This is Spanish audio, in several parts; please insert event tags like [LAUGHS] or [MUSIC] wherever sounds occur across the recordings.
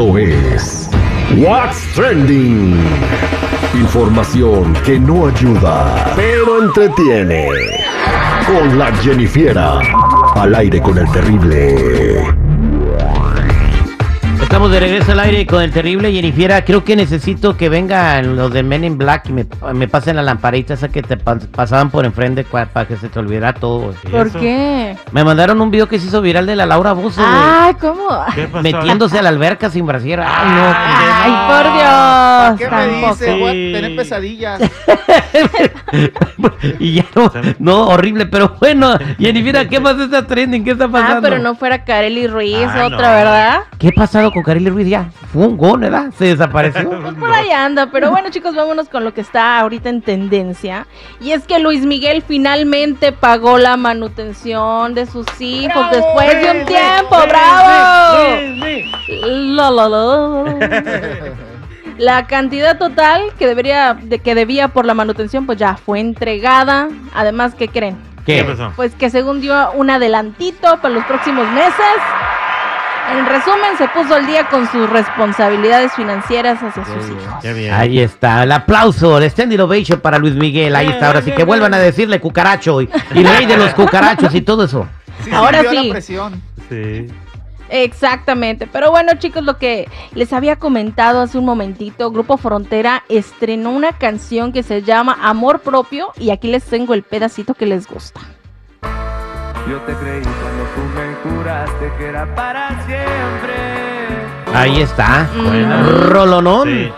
Esto es What's Trending. Información que no ayuda, pero entretiene. Con la Jennifiera. Al aire con el terrible. Estamos de regreso al aire con el terrible Jennifer. Creo que necesito que vengan los de Men in Black y me, me pasen la lamparita esa que te pas- pasaban por enfrente para que se te olvidara todo. ¿Por eso? qué? Me mandaron un video que se hizo viral de la Laura Bozo, Ay, ¿cómo? ¿Qué pasó? metiéndose a la alberca sin brasier. Ay, Ay, no. por ¿Para Dios. qué me Tampoco. dice? Voy a Sí. tener pesadillas. [LAUGHS] y ya no, no, horrible, pero bueno, Jennifer, ¿qué más está trending? ¿Qué está pasando? Ah, pero no fuera Kareli Ruiz, Ah, otra, no. ¿verdad? ¿Qué ha pasado con Kareli Ruiz ya? Fue un gol, ¿verdad? Se desapareció. [LAUGHS] Pues por ahí anda, pero bueno chicos, vámonos con lo que está ahorita en tendencia. Y es que Luis Miguel finalmente pagó la manutención de sus hijos después de un tiempo, ¡bravo! La, la, la. La cantidad total que debería, de, que debía por la manutención, pues ya fue entregada. Además, ¿qué creen? ¿Qué ¿Qué? pasó? Pues que según dio un adelantito para los próximos meses. En resumen, se puso al día con sus responsabilidades financieras hacia sus hijos. Qué bien. Ahí está, el aplauso de Stand Innovation para Luis Miguel. Ahí está, ahora sí que vuelvan a decirle cucaracho y, y rey de los cucarachos y todo eso. Sí, Ahora sí. la presión. Sí. Exactamente. Pero bueno, chicos, lo que les había comentado hace un momentito, Grupo Frontera estrenó una canción que se llama Amor Propio y aquí les tengo el pedacito que les gusta. Yo te creí cuando tú me juraste que era para siempre. Ahí está. Buena. Rolonón. Sí.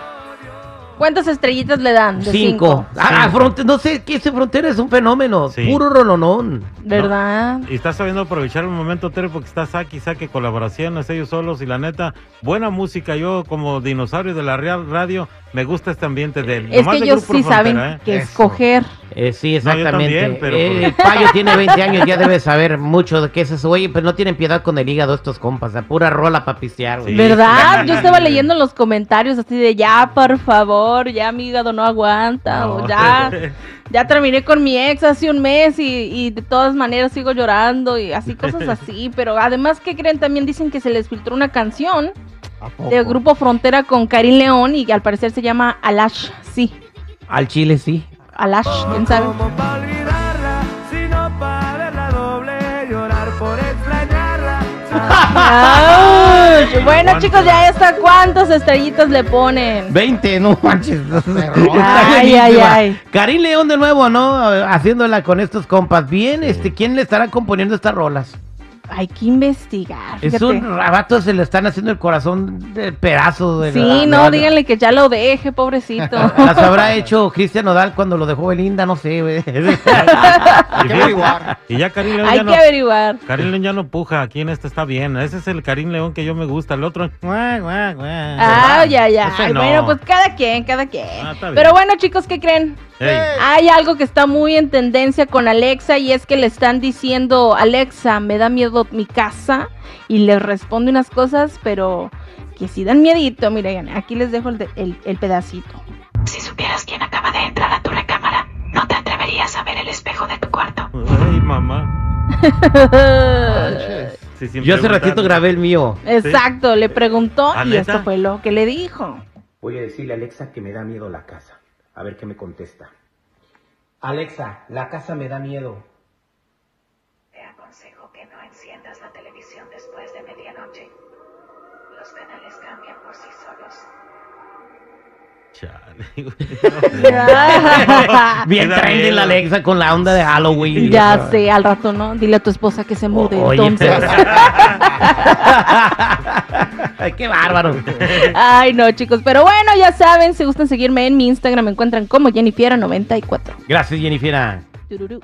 ¿Cuántas estrellitas le dan? De Cinco. Ah. Fronte- no sé qué ese frontera es un fenómeno. Sí. Puro rolonón. ¿Verdad? Y estás sabiendo aprovechar un momento, Tere, porque está saque y saque colaboraciones ellos solos y la neta, buena música. Yo como dinosaurio de la Real Radio, me gusta este ambiente de Es nomás que ellos sí Frontera, saben ¿eh? qué Eso. escoger. Eh, sí, No, exactamente. también, pero Eh, pues- el payo tiene 20 años, ya debe saber mucho de qué es eso. Oye, pero no tienen piedad con el hígado estos compas. La pura rola para pistear, güey. Sí. ¿Verdad? Yo estaba leyendo en los comentarios así de ya, por favor, ya mi hígado no aguanta, o ya, ya terminé con mi ex hace un mes y, y de todas maneras sigo llorando y así, cosas [LAUGHS] así. Pero además, ¿qué creen? También dicen que se les filtró una canción del grupo Frontera con Karim León y que al parecer se llama Alash, sí, Al chile sí. Alash, quién sabe. Como para olvidarla, sino para verla doble, llorar por extrañarla. Ay, [LAUGHS] bueno, chicos, ya está. ¿Cuántas estrellitas le ponen? 20, no manches. [LAUGHS] Ay, ay, ay. Karim León de nuevo, ¿no? Haciéndola con estos compas. Bien, este, ¿quién le estará componiendo estas rolas? Hay que investigar. Es un rabato, se le están haciendo el corazón de pedazo. De Sí, la- no, díganle que ya lo deje, pobrecito. [LAUGHS] Las habrá hecho Cristian Nodal cuando lo dejó Belinda, no sé, güey. Hay que averiguar. Y ya Karim León Hay ya que no, averiguar. Karim León ya no puja, aquí en este está bien. Ese es el Karim León que yo me gusta, el otro. guau, guau, guau. Ah, ya, ya. No. Bueno, pues cada quien, cada quien. Ah. Pero bueno, chicos, ¿qué creen? Hay algo que está muy en tendencia con Alexa y es que le están diciendo, Alexa, me da miedo mi casa y le responde unas cosas, pero que si dan miedito, miren, aquí les dejo el, de- el- el pedacito. Si supieras quién acaba de entrar a tu recámara, no te atreverías a ver el espejo de tu cuarto. Ay, mamá. [LAUGHS] Sí, Yo hace ratito grabé el mío. Exacto, le preguntó ¿Ah, y neta? esto fue lo que le dijo. Voy a decirle a Alexa que me da miedo la casa. A ver qué me contesta. Alexa, la casa me da miedo. Te aconsejo que no enciendas la televisión después de medianoche. Los canales cambian por sí solos. Chale, güey. [LAUGHS] Bien trendy la Alexa con la onda de Halloween. ya sé, al rato, ¿no? Dile a tu esposa que se mude, Oye. entonces. [LAUGHS] Ay, qué bárbaro. Ay, no, chicos. Pero bueno, ya saben, si gustan seguirme en mi Instagram, me encuentran como Jennifiera94. Gracias, Jennifer. Tururú.